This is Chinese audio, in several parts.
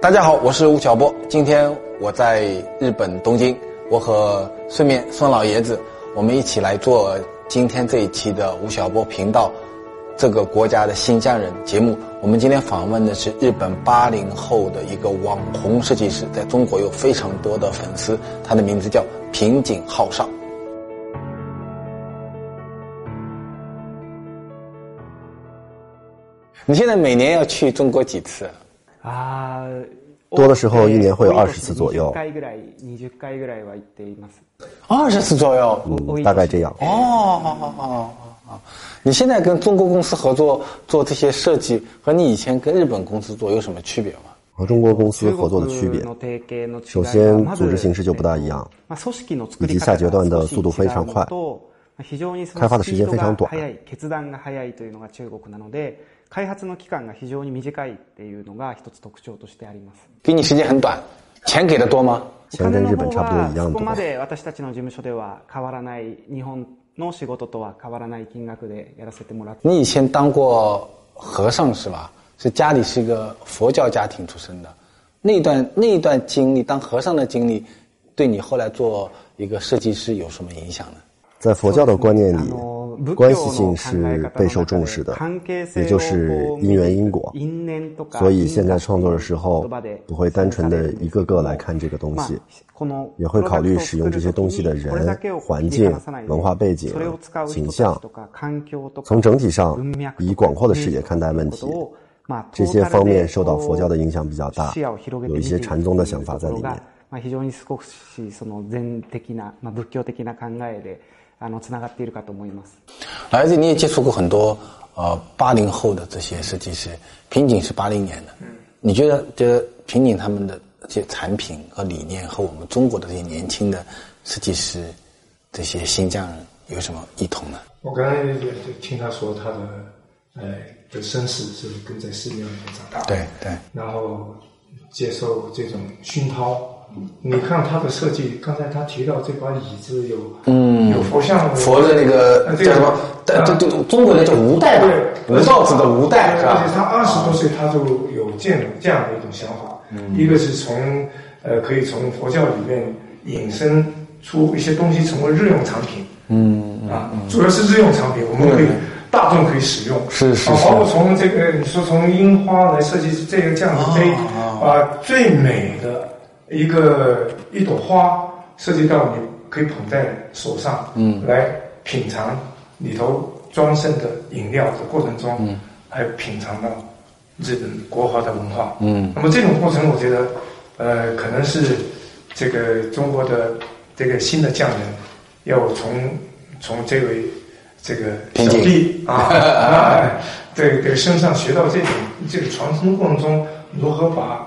大家好，我是吴晓波。今天我在日本东京，我和顺便孙老爷子，我们一起来做今天这一期的吴晓波频道这个国家的新疆人节目。我们今天访问的是日本八零后的一个网红设计师，在中国有非常多的粉丝，他的名字叫平井浩尚。你现在每年要去中国几次？あ多的时候一年会有20次左右20回ぐらい20回ぐらいは行っています。二十次左右。嗯，大概这样。哦，好好好好好。你现在跟中国公司合作做这些设计，和你以前跟日本公司做有什么区别吗？和中国公司合作的区别，中国の提携の違いは首先まず组织形式就不大一样，まあ組織の作以り方及下阶段的が速度非常快少し違うのとまあ 非常にそのスピードが速い決断が速いというのが中国なので開発の期間が非常に短いっていうのが一つ特徴としてあります。给你时间很短，钱给的多吗？钱跟日本差不多一样多そこま。で私たちの事務所では変わらない日本の仕事とは変わらない金額でやらせてもらって你以前当过和尚是吧？是家里是一个佛教家庭出身的，那一段那一段经历，当和尚的经历，对你后来做一个设计师有什么影响呢？在佛教的观念里あの仏，关教の系性是考え方の备受中で重视的関係，性也就是因缘因果。因縁とか所以现在创作的时候言葉で不会单纯的一个个来看这个东西まあこの也会考虑使用这些东西的人これだけを环境切り離さないで文化背景それを使う人たち形象とか環境とか从整体上文脈とか以广阔的视野看待问题ということをまあ这些方面受到佛教的影响比较大視野を広げて有一些禅宗的想法在里面 見ていくというところがまあ非常に少しその禅的な、まあ、仏教的な考えであのつながっているかと思います。来自你也接触过很多呃八零后的这些设计师，瓶颈是八零年的，你觉得觉得瓶颈他们的这些产品和理念和我们中国的这些年轻的设计师这些新疆人有什么异同呢？我刚才也就听他说他的呃的身世是跟在寺庙里面长大的，对对，然后接受这种熏陶。 你看他的设计，刚才他提到这把椅子有嗯。有佛像佛的那个呃这叫什么？对对对，中国人叫吴带吧，对，吴道子的吴带是吧？而且？他二十多岁他就有这样这样的一种想法，嗯。一个是从呃可以从佛教里面引申出一些东西成为日用产品，嗯啊，主要是日用产品，我们可以大众可以使用，啊，是是是。包括从这个你说从樱花来设计这个这样的杯，啊，最美的一个一朵花涉及到你可以捧在手上，嗯，来品尝里头装盛的饮料的过程中，嗯，还品尝到日本国华的文化，嗯，那么这种过程，我觉得，呃，可能是这个中国的这个新的匠人要从从这位这个小弟啊啊，这个身上学到这种这个传承过程中，如何把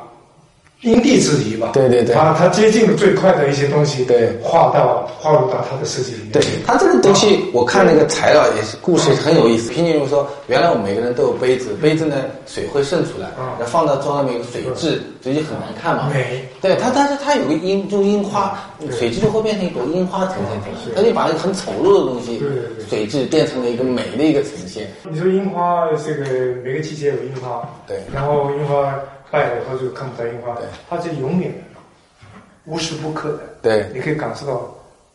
因地制宜吧，对对对。把它接近的最快的一些东西，对。画到画入到他的设计里面，对他这个东西，我看那个材料也是故事很有意思。平静如说，原来我们每个人都有杯子，杯子呢水会渗出来，然后放到桌上面有水渍，水就很难看嘛。美对它，但是它有个樱，就樱花，水质就会变成一朵樱花呈现出来，它就把那个很丑陋的东西水质变成了一个美的一个呈现。你说樱花，这个每个季节有樱花，对。然后樱花败了以后就看不到樱花对，它是永远无时不刻的，对。你可以感受到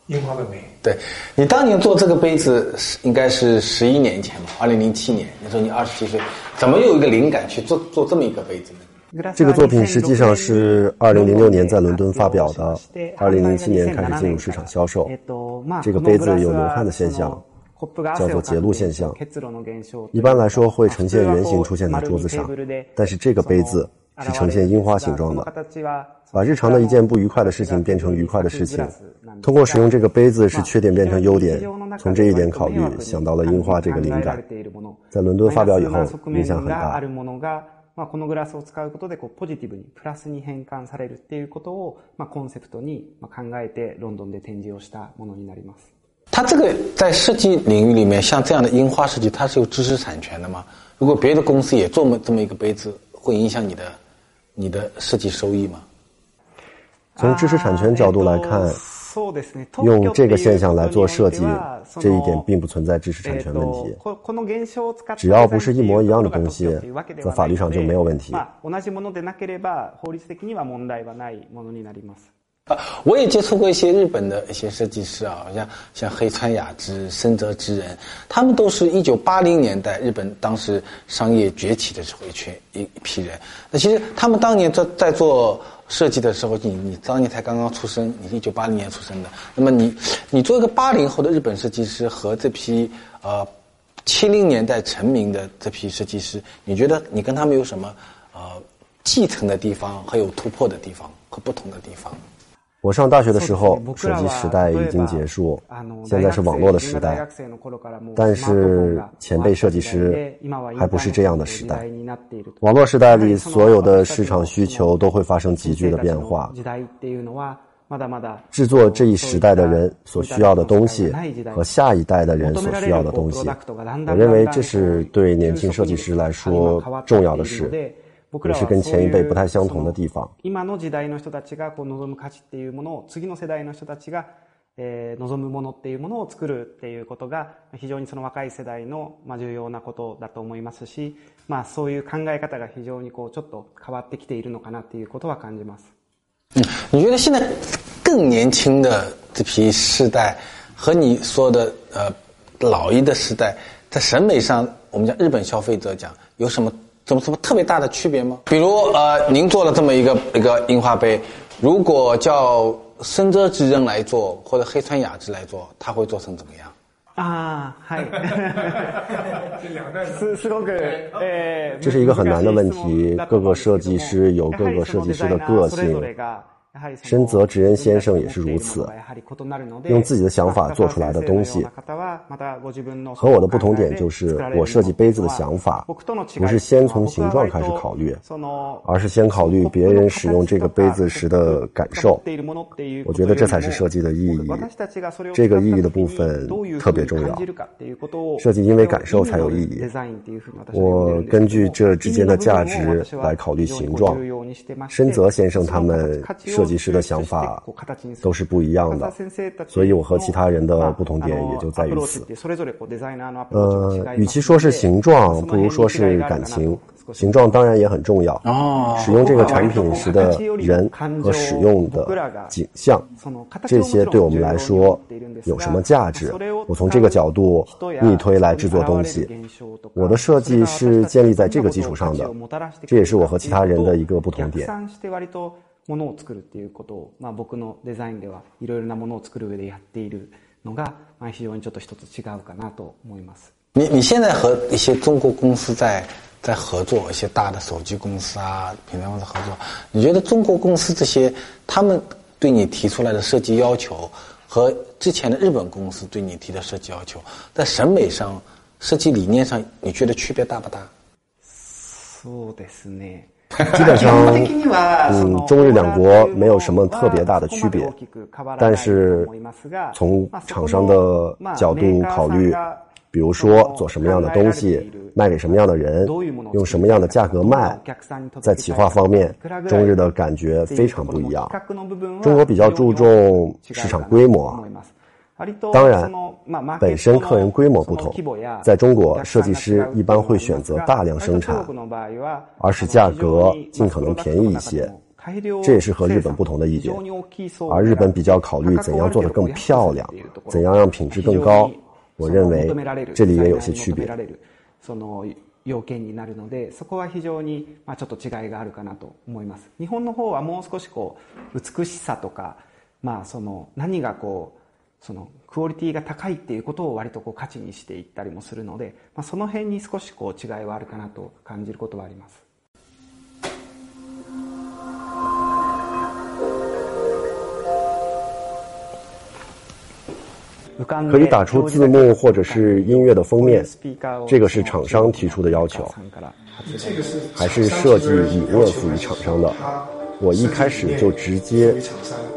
樱花的美。对。你当年做这个杯子是应该是十一年前吧，二零零七年，那时候你二十七岁，怎么有一个灵感去做做这么一个杯子呢？这个作品实际上是2006年在伦敦发表的2007年开始进入市场销售。这个杯子有流汗的现象叫做结露现象。一般来说会呈现圆形出现在桌子上，但是这个杯子是呈现樱花形状的。把日常的一件不愉快的事情变成愉快的事情，通过使用这个杯子使缺点变成优点，从这一点考虑，想到了樱花这个灵感。在伦敦发表以后，影响很大。まあ、このグラスを使うことでこうポジティブにプラスに変換されるっていうことを、まあ、コンセプトにまあ考えてロンドンで展示をしたものになります。它这个在设计领域里面，像这样的樱花设计，它是有知识产权的吗？如果别的公司也做么这么一个杯子，会影响你的 你的设计收益吗？从知识产权角度来看，用这个现象来做设计，这一点并不存在知识产权问题。只要不是一模一样的东西，在法律上就没有问题。啊，我也接触过一些日本的一些设计师啊，像像黑川雅之、深泽直人，他们都是一九八零年代日本当时商业崛起的时候一群一一批人。那其实他们当年在在做设计的时候，你你当年才刚刚出生，你一九八零年出生的，那么你你做一个八零后的日本设计师和这批呃七零年代成名的这批设计师，你觉得你跟他们有什么呃继承的地方，和有突破的地方和不同的地方？我上大学的时候，手机时代已经结束，现在是网络的时代。但是前辈设计师还不是这样的时代。网络时代里，所有的市场需求都会发生急剧的变化。制作这一时代的人所需要的东西和下一代的人所需要的东西，我认为这是对年轻设计师来说重要的事。也是跟前一辈不太相同的地方。今の時代の人たちがこう望む価値っていうものを次の世代の人たちが、えー、望むものっていうものを作るっていうことが非常にその若い世代のまあ重要なことだと思いますし、まあそういう考え方が非常にこうちょっと変わってきているのかなっていうことは感じます。嗯，你觉得现在更年轻的这批世代和你说的呃老一的时代，在审美上，我们讲日本消费者讲有什么？什么什么特别大的区别吗？比如呃，您做了这么一个一个樱花杯，如果叫深泽直人来做，或者黑川雅之来做，他会做成怎么样？啊，嗨，是是个这是一个很难的问题，各个设计师有各个设计师的个性。深泽直人先生也是如此，用自己的想法做出来的东西。和我的不同点就是，我设计杯子的想法不是先从形状开始考虑，而是先考虑别人使用这个杯子时的感受。我觉得这才是设计的意义，这个意义的部分特别重要。设计因为感受才有意义。我根据这之间的价值来考虑形状。深泽先生他们。设计师的想法都是不一样的，所以我和其他人的不同点也就在于此。呃，与其说是形状，不如说是感情。形状当然也很重要。使用这个产品时的人和使用的景象，这些对我们来说有什么价值？我从这个角度逆推来制作东西。我的设计是建立在这个基础上的，这也是我和其他人的一个不同点。ものを作るっていうことを、まあ、僕のデザインではいろいろなものを作る上でやっているのが、まあ、非常にちょっと一つ違うかなと思います。你你现在和一些中国公司在在合作，一些大的手机公司啊、品牌公司合作，你觉得中国公司这些他们对你提出来的设计要求和之前的日本公司对你提的设计要求，在审美上、设计理念上，你觉得区别大不大？そうですね。基本上，嗯，中日两国没有什么特别大的区别，但是从厂商的角度考虑，比如说做什么样的东西，卖给什么样的人，用什么样的价格卖，在企划方面，中日的感觉非常不一样。中国比较注重市场规模。当然，本身客人规模不同，在中国，设计师一般会选择大量生产，而使价格尽可能便宜一些。这也是和日本不同的一点。而日本比较考虑怎样做得更漂亮，怎样让品质更高。我认为这里也有些区别。要件になるので、そこは非常にまあちょっと違いがあるかなと思います。日本の方はもう少しこう美しさとか、まあその何がこう そのクオリティが高いっていうことを割とこう価値にしていったりもするので、まあ、その辺に少しこう違いはあるかなと感じることはあります。可以打出字幕或者是音乐的封面，这个是厂商提出的要求，还是设计理念赋予厂商的？我一开始就直接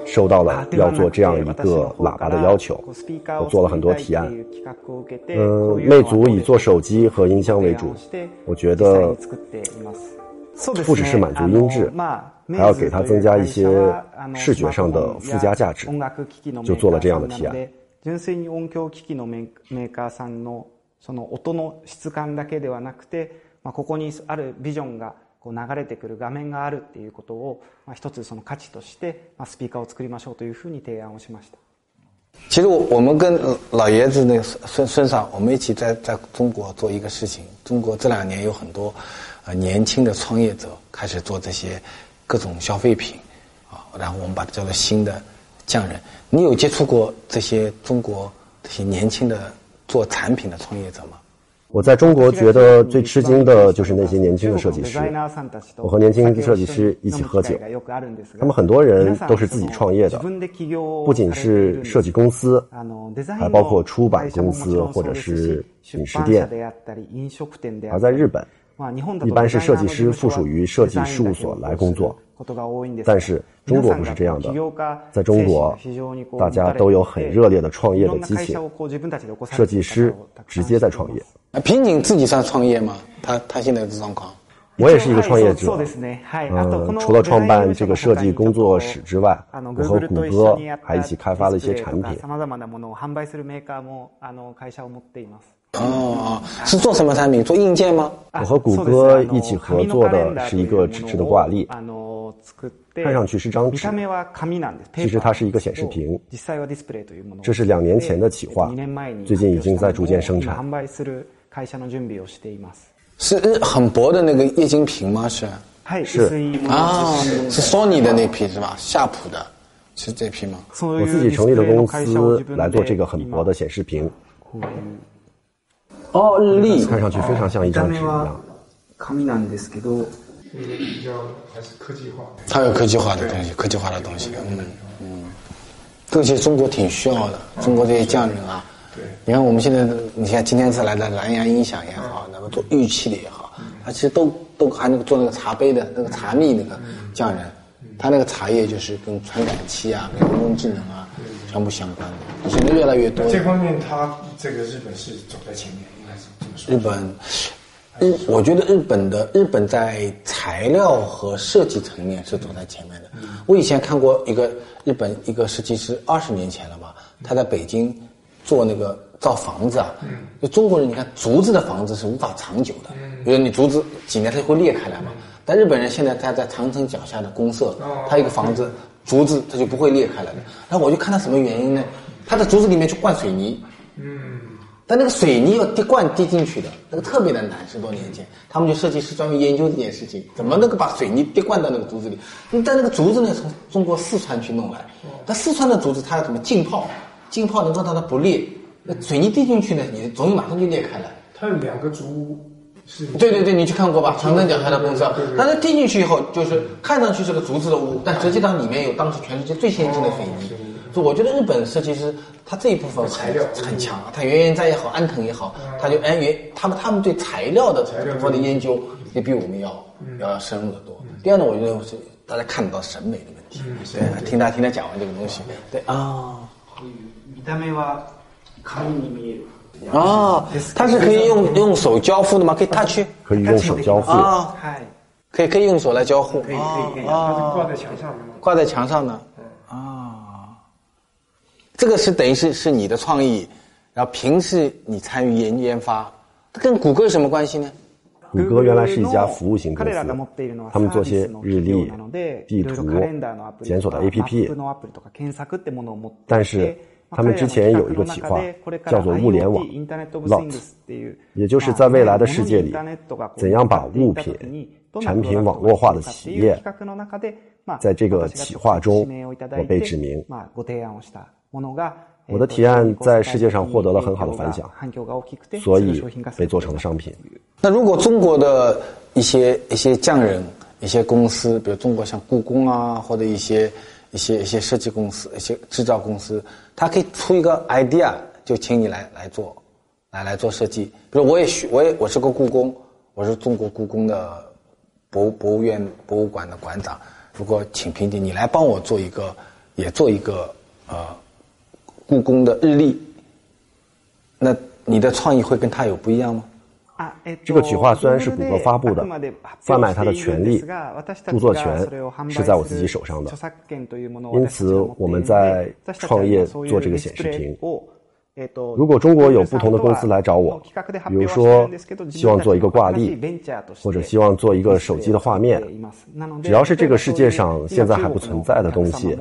收到了要做这样一个喇叭的要求，我做了很多提案。嗯，魅族以做手机和音箱为主，我觉得 不只是满足音质，还要给它增加一些视觉上的附加价值，就做了这样的提案。純粋に音響機器のメーカーさんのその音の質感だけではなくて、まあ、ここにあるビジョンが こう流れてくる画面があるっていうことを、まあ、一つその価値として、まあ、スピーカーを作りましょうというふうに提案をしました。其实我们跟老爷子那个孙孙上，我们一起在在中国做一个事情。中国这两年有很多呃年轻的创业者开始做这些各种消费品啊，然后我们把它叫做新的匠人。你有接触过这些中国这些年轻的做产品的创业者吗？ 我在中国觉得最吃惊的就是那些年轻的设计师。我和年轻设计师一起喝酒，他们很多人都是自己创业的，不仅是设计公司，还包括出版公司或者是饮食店。而在日本，一般是设计师附属于设计事务所来工作。但是中国不是这样的，在中国，大家都有很热烈的创业的激情，设计师直接在创业。平井自己算创业吗？他他现在的状况？我也是一个创业者。嗯，除了创办这个设计工作室之外，我和谷歌还一起开发了一些产品。哦，是做什么产品？做硬件吗？我和谷歌一起合作的是一个纸质的挂历，看上去是张纸，其实它是一个显示屏。这是两年前的企划，最近已经在逐渐生产。是很薄的那个液晶屏吗？是是啊，是索尼的那批是吧？夏普的，是这批吗？我自己成立的公司来做这个很薄的显示屏。哦，日历看上去非常像一张纸一样。紙なんですけど，比较还是科技化。它有科技化的东西，科技化的东西。嗯嗯，这些中国挺需要的。中国这些匠人啊，对，你看我们现在，你看今天是来的蓝牙音响也好，那么做玉器的也好，他其实都都还那个做那个茶杯的那个茶蜜那个匠人，他那个茶叶就是跟传感器啊、跟人工智能啊全部相关的。现在越来越多。这方面，他这个日本是走在前面。 日本，日，我觉得日本的日本在材料和设计层面是走在前面的。我以前看过一个日本一个设计师，二十年前了吧，他在北京做那个造房子啊。就中国人，你看竹子的房子是无法长久的，比如你竹子几年它就会裂开来嘛。但日本人现在他在长城脚下的公社，他一个房子竹子它就不会裂开来的。然后我就看他什么原因呢？他在竹子里面去灌水泥。嗯。但那个水泥要滴灌滴进去的，那个特别的难。十多年前，他们就设计师专门研究这件事情，怎么能够把水泥滴灌到那个竹子里？但那个竹子呢，从中国四川去弄来，但四川的竹子它要怎么浸泡？浸泡能够让它不裂。那水泥滴进去呢，你的竹子马上就裂开了。它有两个竹屋，是。对对对，你去看过吧？长城脚下的公司，但是滴进去以后，就是看上去是个竹子的屋，但实际上里面有当时全世界最先进的水泥。就我觉得日本设计师他这一部分材料很强，他原研哉也好，安藤也好，他就哎原他们他们对材料的部分的研究也比我们要要深入的多。第二呢，我觉得是大家看到审美的问题。对，听他听他讲完这个东西，对啊。啊，它是可以用用手交互的吗？可以 touch？可以用手交互啊，可以可以用手来交互。可以可以可以，它是，挂在墙上的吗？挂在墙上的。这个是等于是是你的创意，然后平时你参与研研发，跟谷歌有什么关系呢？谷歌原来是一家服务型公司，他们做些日历、地图、检索的 APP，但是他们之前有一个企划叫做物联网 （LOT），也就是在未来的世界里，怎样把物品、产品网络化的企业，在这个企划中，我被指名。我的提案在世界上获得了很好的反响，所以被做成了商品。那如果中国的一些一些匠人、一些公司，比如中国像故宫啊，或者一些一些一些设计公司、一些制造公司，他可以出一个 idea，就请你来来做，来来做设计。比如我也学，我也我是个故宫，我是中国故宫的博博物院博物馆的馆长。如果请平底，你来帮我做一个，也做一个呃。故宫的日历，那你的创意会跟他有不一样吗？这个企划虽然是谷歌发布的，贩卖它的权利、著作权是在我自己手上的。因此，我们在创业做这个显示屏。如果中国有不同的公司来找我，比如说希望做一个挂历，或者希望做一个手机的画面，只要是这个世界上现在还不存在的东西，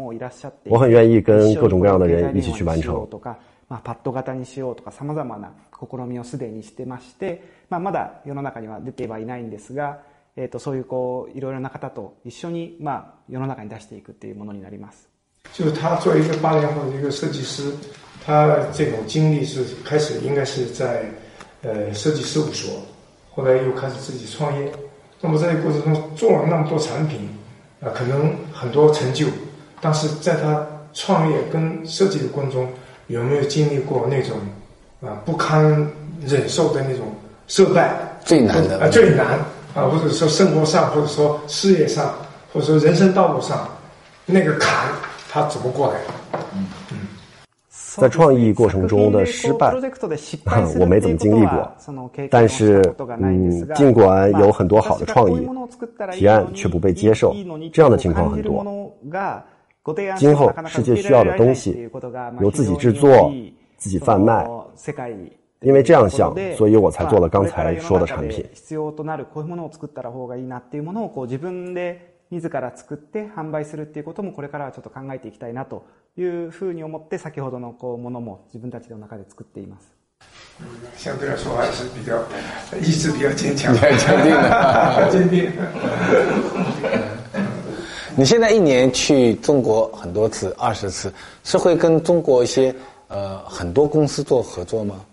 我很愿意跟各种各样的人一起去完成。まあ、パッド型にしようとか様々な試みをすでにしてまして、まあ、まだ世の中には出てはいないんですが、えー、とそういうこういろいろな方と一緒に、まあ、世の中に出していくっていうものになります。就是他作为一个八零后的一个设计师， 他这种经历是开始应该是在呃设计事务所，后来又开始自己创业。那么在这个过程中做了那么多产品，啊、呃，可能很多成就，但是在他创业跟设计的过程中，有没有经历过那种啊不堪忍受的那种失败？最难的啊，最难啊，或者说生活上，或者说事业上，或者说人生道路上，那个坎他怎么过来？在创意过程中的失败，我没怎么经历过。但是，嗯，尽管有很多好的创意提案，却不被接受，这样的情况很多。今后世界需要的东西由自己制作、自己贩卖，因为这样想，所以我才做了刚才说的产品。自ら作って販売するっていうこともこれからはちょっと考えていきたいなというふうに思って先ほどのこうものも自分たちの中で作っています。相对来说还是比较意志比较坚强，坚定的，坚定。你现在一年去中国很多次，二十次，是会跟中国一些呃很多公司做合作吗？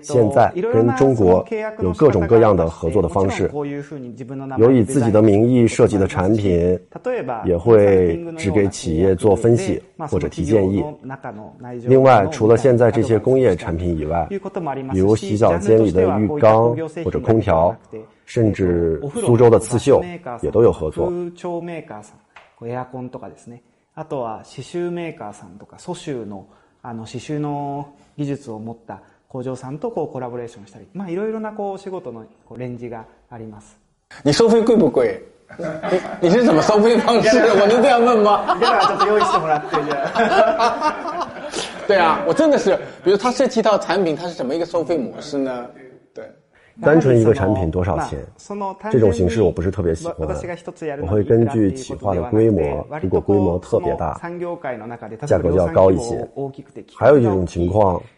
现在跟中国有各种各样的合作的方式，有以自己的名义设计的产品，也会只给企业做分析或者提建议。另外，除了现在这些工业产品以外，比如洗脚间里的浴缸或者空调，甚至苏州的刺绣也都有合作。エアコンとかですね。あとは刺繍メーカーさんとか、蘇州のあの刺繍の技術を持った 工場さんとこうコラボレーションしたり、まあいろいろなこう仕事のこうレンジがあります。你收费贵不贵？你你是怎么收费方式？我能这样问吗？这样ちょっと用意してもらってじゃ。对啊，我真的是，比如他设计一套产品，它是怎么一个收费模式呢？单纯一个产品多少钱？这种形式我不是特别喜欢。我会根据企划的规模，如果规模特别大，价格就要高一些。还有一种情况是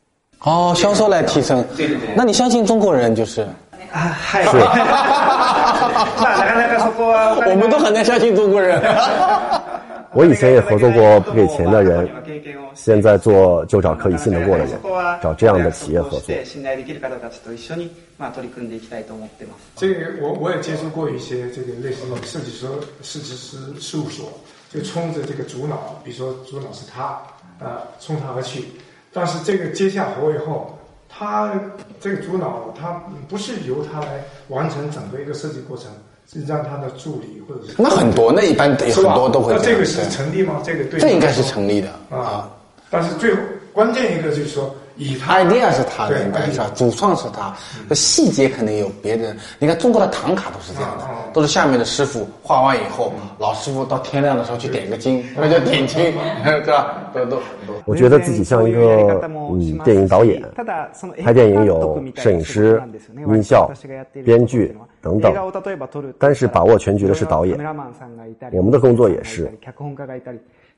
哦，销售来提升。那你相信中国人就是？啊，嗨。那那那个そこは我们都很难相信中国人。我以前也合作过不给钱的人，现在做就找可以信得过的人，找这样的企业合作。这个我我也接触过一些这个类似设计师设计师事务所，就冲着这个主脑，比如说主脑是他，啊，冲他而去。 但是这个接下活以后，他这个主脑他不是由他来完成整个一个设计过程。是让他的助理或者是那很多，那一般很多都会。那这个是成立吗？这个对。这应该是成立的啊，但是最后关键一个就是说。Idea 是他的，是吧？主创是他，细节可能有别人。你看中国的唐卡都是这样的，都是下面的师傅画完以后，老师傅到天亮的时候去点个睛，那叫点睛，对吧？都都我觉得自己像一个嗯电影导演，拍电影有摄影师、音效、编剧等等，但是把握全局的是导演。我们的工作也是。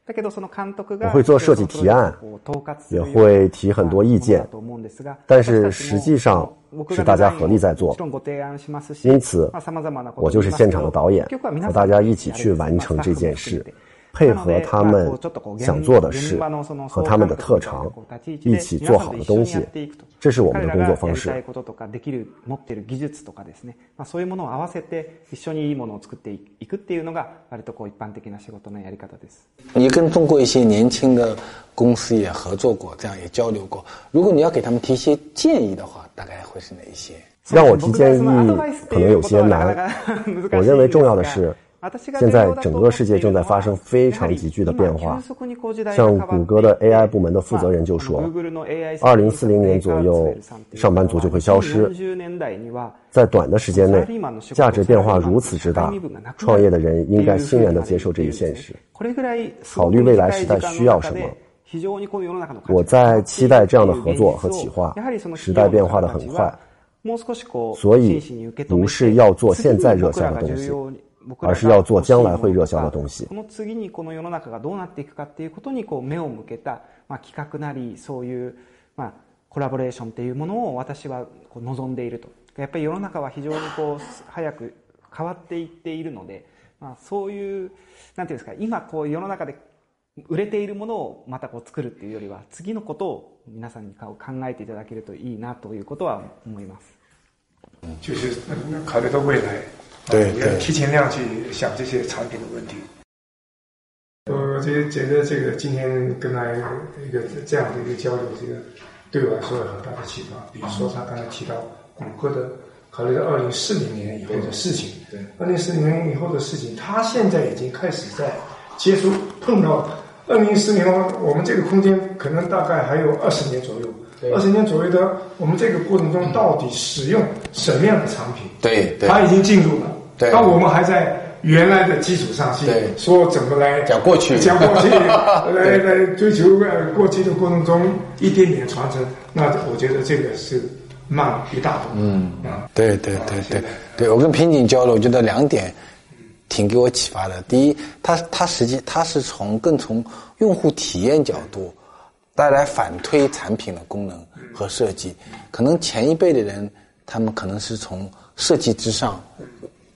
我会做设计提案，也会提很多意见，但是实际上是大家合力在做。因此，我就是现场的导演，和大家一起去完成这件事。配合他们想做的事和他们的特长，一起做好的东西，这是我们的工作方式。そういうものを合わせて一緒にいいものを作っていくっていうのが割とこう一般的な仕事のやり方です。你跟中国一些年轻的公司也合作过，这样也交流过。如果你要给他们提一些建议的话，大概会是哪一些？让我提建议可能有些难。我认为重要的是。 现在整个世界正在发生非常急剧的变化，像谷歌的 AI 部门的负责人就说，二零四零年左右，上班族就会消失。在短的时间内，价值变化如此之大，创业的人应该欣然地接受这一现实，考虑未来时代需要什么。我在期待这样的合作和企划。时代变化的很快，所以不是要做现在热销的东西。而是要做将来会热销的东西。この次にこの世の中がどうなっていくかっていうことにこう目を向けた、まあ、企画なりそういう、まあ、コラボレーションっていうものを私はこう望んでいると。やっぱり世の中は非常にこう早く変わっていっているので、まあ、そういうなんていうんですか今こう世の中で売れているものをまたこう作るっていうよりは次のことを皆さんに考えていただけるといいなということは思います。对，要提前量去想这些产品的问题。我觉觉得这个今天跟他一个这样的一个交流，这个对我来说有很大的启发。比如说他刚才提到谷歌的考虑到二零四零年以后的事情，对，二零四零年以后的事情，他现在已经开始在接触碰到二零四零年，我们这个空间可能大概还有二十年左右。二十年左右的，我们这个过程中到底使用什么样的产品？对，他已经进入了。对，但我们还在原来的基础上去说怎么来讲过去，讲过去，来来追求呃过去的过程中一点点传承。那我觉得这个是慢一大步。嗯啊，对对对对对，我跟平井交流，我觉得两点挺给我启发的。第一，他他实际他是从更从用户体验角度。带来反推产品的功能和设计，可能前一辈的人，他们可能是从设计之上、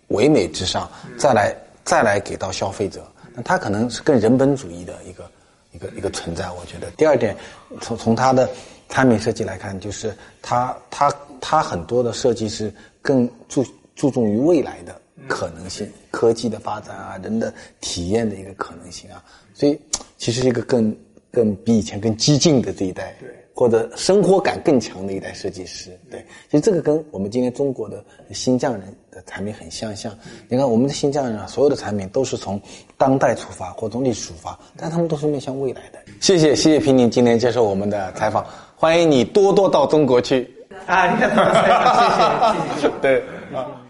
唯美之上，再来再来给到消费者，那他可能是更人本主义的一个一个一个存在。我觉得第二点，从从他的产品设计来看，就是他他他很多的设计是更注注重于未来的可能性、科技的发展啊，人的体验的一个可能性啊，所以其实是一个更。更比以前更激进的这一代，对，或者生活感更强的一代设计师，对，其实这个跟我们今天中国的新匠人的产品很相像。你看我们的新疆人啊，所有的产品都是从当代出发或从历史出发，但他们都是面向未来的。谢谢，谢谢平宁今天接受我们的采访，欢迎你多多到中国去。啊，你看，谢谢，谢谢，对啊。